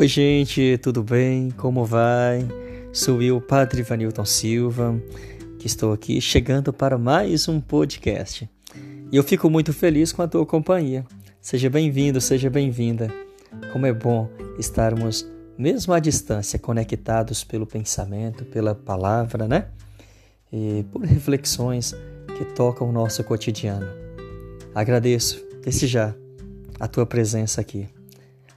Oi, gente, tudo bem? Como vai? Sou eu, Padre Vanilton Silva, que estou aqui chegando para mais um podcast. E eu fico muito feliz com a tua companhia. Seja bem-vindo, seja bem-vinda. Como é bom estarmos, mesmo à distância, conectados pelo pensamento, pela palavra, né? E por reflexões que tocam o nosso cotidiano. Agradeço, desde já, a tua presença aqui.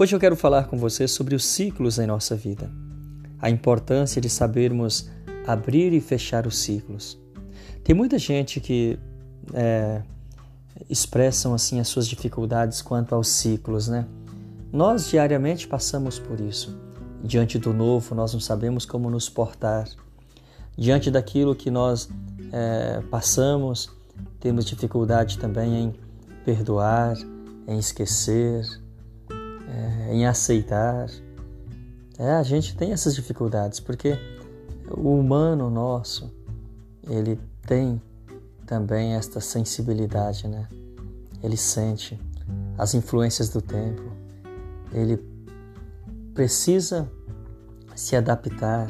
Hoje eu quero falar com você sobre os ciclos em nossa vida, a importância de sabermos abrir e fechar os ciclos. Tem muita gente que é, expressam assim as suas dificuldades quanto aos ciclos, né? Nós diariamente passamos por isso. Diante do novo, nós não sabemos como nos portar. Diante daquilo que nós é, passamos, temos dificuldade também em perdoar, em esquecer, é, em aceitar. É, a gente tem essas dificuldades porque o humano nosso, ele tem também esta sensibilidade, né? Ele sente as influências do tempo. Ele precisa se adaptar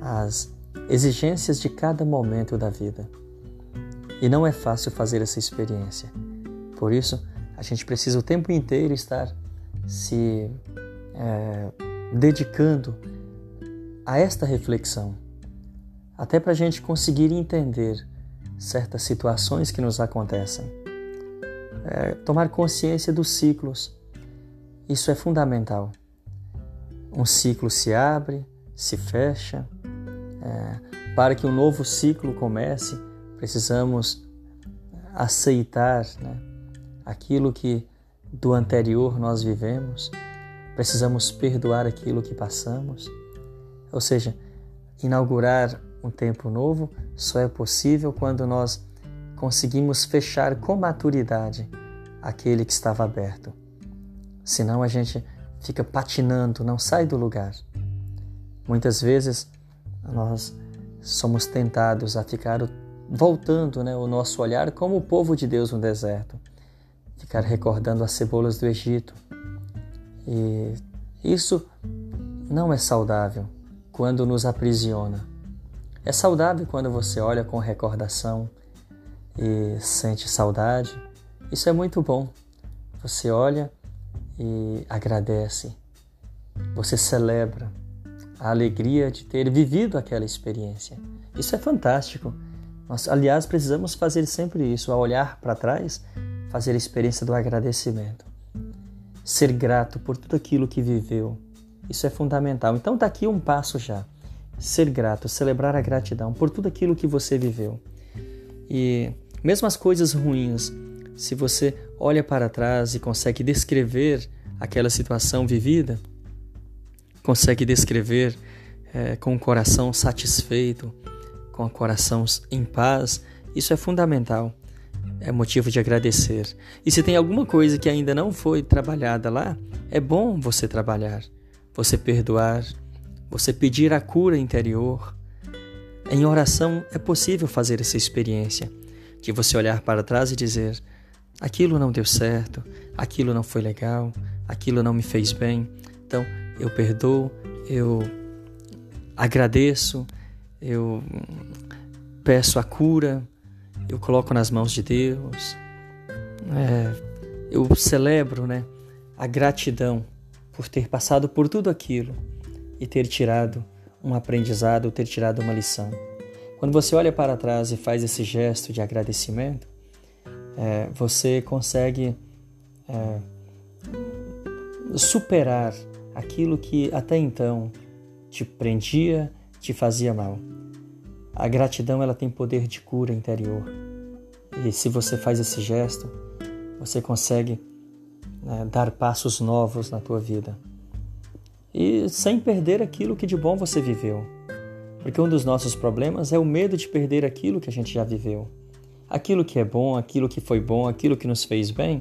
às exigências de cada momento da vida. E não é fácil fazer essa experiência. Por isso, a gente precisa o tempo inteiro estar se é, dedicando a esta reflexão, até para a gente conseguir entender certas situações que nos acontecem. É, tomar consciência dos ciclos, isso é fundamental. Um ciclo se abre, se fecha. É, para que um novo ciclo comece, precisamos aceitar né, aquilo que do anterior nós vivemos, precisamos perdoar aquilo que passamos. Ou seja, inaugurar um tempo novo só é possível quando nós conseguimos fechar com maturidade aquele que estava aberto. Senão a gente fica patinando, não sai do lugar. Muitas vezes nós somos tentados a ficar voltando né, o nosso olhar como o povo de Deus no deserto ficar recordando as cebolas do Egito. E isso não é saudável quando nos aprisiona. É saudável quando você olha com recordação e sente saudade. Isso é muito bom. Você olha e agradece. Você celebra a alegria de ter vivido aquela experiência. Isso é fantástico. Nós, aliás, precisamos fazer sempre isso, a olhar para trás fazer a experiência do agradecimento. Ser grato por tudo aquilo que viveu. Isso é fundamental. Então está aqui um passo já. Ser grato, celebrar a gratidão por tudo aquilo que você viveu. E mesmo as coisas ruins, se você olha para trás e consegue descrever aquela situação vivida, consegue descrever é, com o coração satisfeito, com o coração em paz, isso é fundamental é motivo de agradecer. E se tem alguma coisa que ainda não foi trabalhada lá, é bom você trabalhar, você perdoar, você pedir a cura interior. Em oração é possível fazer essa experiência de você olhar para trás e dizer: aquilo não deu certo, aquilo não foi legal, aquilo não me fez bem. Então eu perdoo, eu agradeço, eu peço a cura, eu coloco nas mãos de Deus. É, eu celebro né, a gratidão por ter passado por tudo aquilo e ter tirado um aprendizado, ter tirado uma lição. Quando você olha para trás e faz esse gesto de agradecimento, é, você consegue é, superar aquilo que até então te prendia, te fazia mal. A gratidão ela tem poder de cura interior. E se você faz esse gesto, você consegue né, dar passos novos na tua vida. E sem perder aquilo que de bom você viveu. Porque um dos nossos problemas é o medo de perder aquilo que a gente já viveu. Aquilo que é bom, aquilo que foi bom, aquilo que nos fez bem,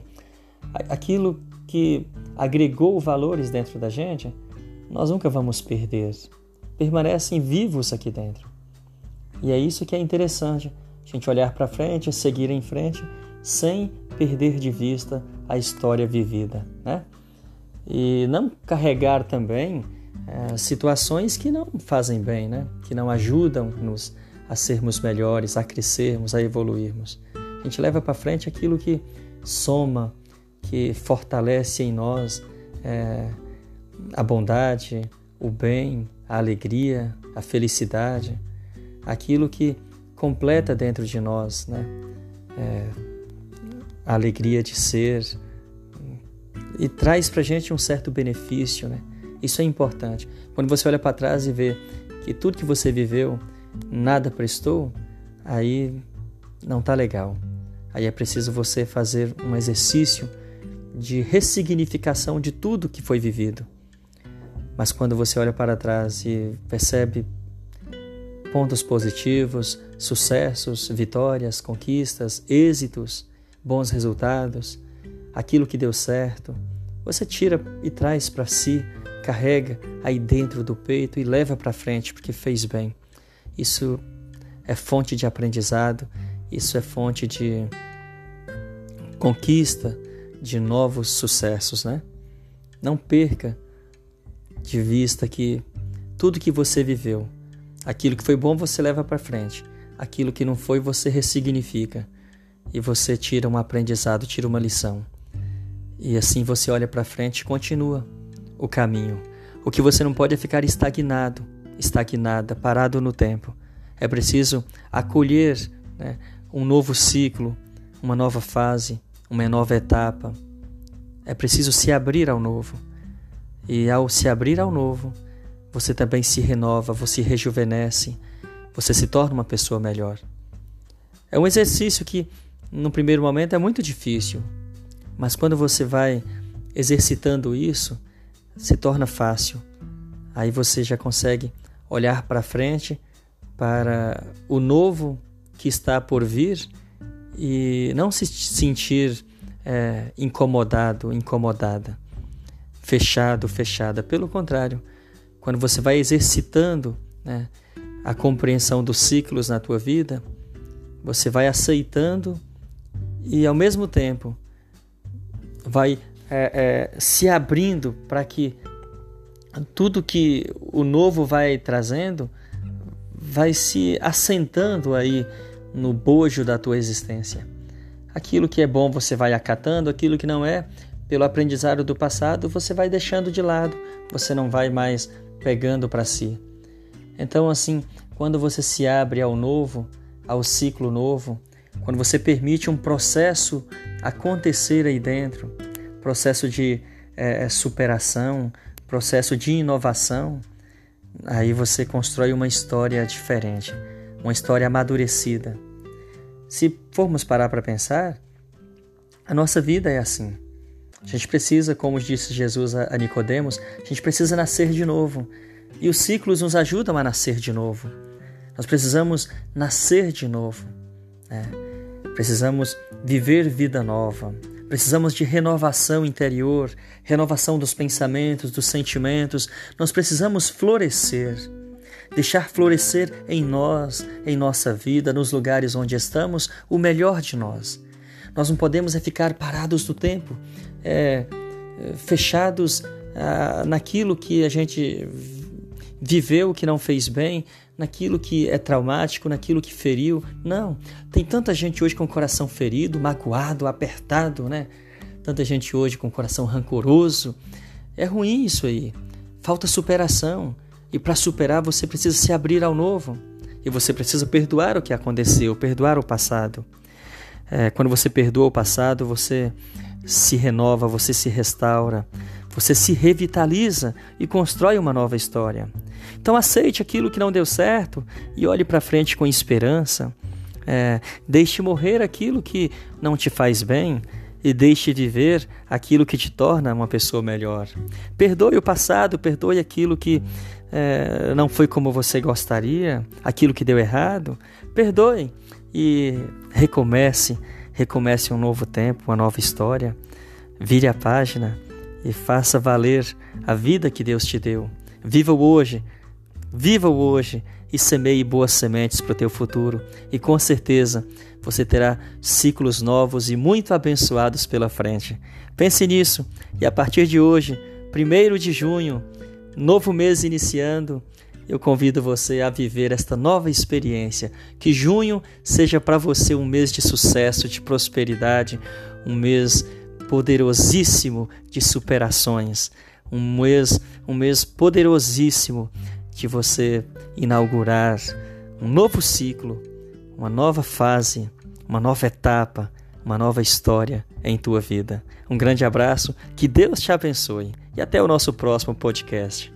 aquilo que agregou valores dentro da gente, nós nunca vamos perder. Permanecem vivos aqui dentro. E é isso que é interessante, a gente olhar para frente, seguir em frente, sem perder de vista a história vivida, né? e não carregar também é, situações que não fazem bem, né? que não ajudam-nos a sermos melhores, a crescermos, a evoluirmos. A gente leva para frente aquilo que soma, que fortalece em nós é, a bondade, o bem, a alegria, a felicidade, aquilo que completa dentro de nós né? É, a alegria de ser e traz para gente um certo benefício. Né? Isso é importante. Quando você olha para trás e vê que tudo que você viveu nada prestou, aí não está legal. Aí é preciso você fazer um exercício de ressignificação de tudo que foi vivido. Mas quando você olha para trás e percebe pontos positivos, sucessos, vitórias, conquistas, êxitos, bons resultados, aquilo que deu certo, você tira e traz para si, carrega aí dentro do peito e leva para frente porque fez bem. Isso é fonte de aprendizado, isso é fonte de conquista de novos sucessos, né? Não perca de vista que tudo que você viveu, aquilo que foi bom você leva para frente, aquilo que não foi você ressignifica e você tira um aprendizado, tira uma lição. E assim você olha para frente e continua o caminho. O que você não pode é ficar estagnado, estagnada, parado no tempo. É preciso acolher né, um novo ciclo, uma nova fase, uma nova etapa. É preciso se abrir ao novo. E ao se abrir ao novo, você também se renova, você rejuvenesce, você se torna uma pessoa melhor. É um exercício que, no primeiro momento, é muito difícil, mas quando você vai exercitando isso, se torna fácil. Aí você já consegue olhar para frente, para o novo que está por vir e não se sentir é, incomodado, incomodada fechado, fechada. Pelo contrário, quando você vai exercitando né, a compreensão dos ciclos na tua vida, você vai aceitando e ao mesmo tempo vai é, é, se abrindo para que tudo que o novo vai trazendo vai se assentando aí no bojo da tua existência. Aquilo que é bom você vai acatando, aquilo que não é, pelo aprendizado do passado, você vai deixando de lado, você não vai mais pegando para si. Então, assim, quando você se abre ao novo, ao ciclo novo, quando você permite um processo acontecer aí dentro, processo de é, superação, processo de inovação, aí você constrói uma história diferente, uma história amadurecida. Se formos parar para pensar, a nossa vida é assim. A gente precisa, como disse Jesus a Nicodemos, a gente precisa nascer de novo. E os ciclos nos ajudam a nascer de novo. Nós precisamos nascer de novo. Né? Precisamos viver vida nova. Precisamos de renovação interior, renovação dos pensamentos, dos sentimentos. Nós precisamos florescer, deixar florescer em nós, em nossa vida, nos lugares onde estamos, o melhor de nós. Nós não podemos é ficar parados no tempo, é, fechados ah, naquilo que a gente viveu que não fez bem, naquilo que é traumático, naquilo que feriu. Não, tem tanta gente hoje com o coração ferido, magoado, apertado, né? Tanta gente hoje com o coração rancoroso. É ruim isso aí. Falta superação. E para superar você precisa se abrir ao novo. E você precisa perdoar o que aconteceu, perdoar o passado. É, quando você perdoa o passado, você se renova, você se restaura, você se revitaliza e constrói uma nova história. Então aceite aquilo que não deu certo e olhe para frente com esperança. É, deixe morrer aquilo que não te faz bem e deixe viver aquilo que te torna uma pessoa melhor. Perdoe o passado, perdoe aquilo que é, não foi como você gostaria, aquilo que deu errado. Perdoe e recomece recomece um novo tempo, uma nova história. Vire a página e faça valer a vida que Deus te deu. Viva o hoje, viva o hoje e semeie boas sementes para o teu futuro. E com certeza você terá ciclos novos e muito abençoados pela frente. Pense nisso e a partir de hoje 1 de junho, novo mês iniciando, eu convido você a viver esta nova experiência. Que junho seja para você um mês de sucesso, de prosperidade, um mês poderosíssimo de superações, um mês, um mês poderosíssimo de você inaugurar um novo ciclo, uma nova fase, uma nova etapa, uma nova história em tua vida. Um grande abraço, que Deus te abençoe e até o nosso próximo podcast.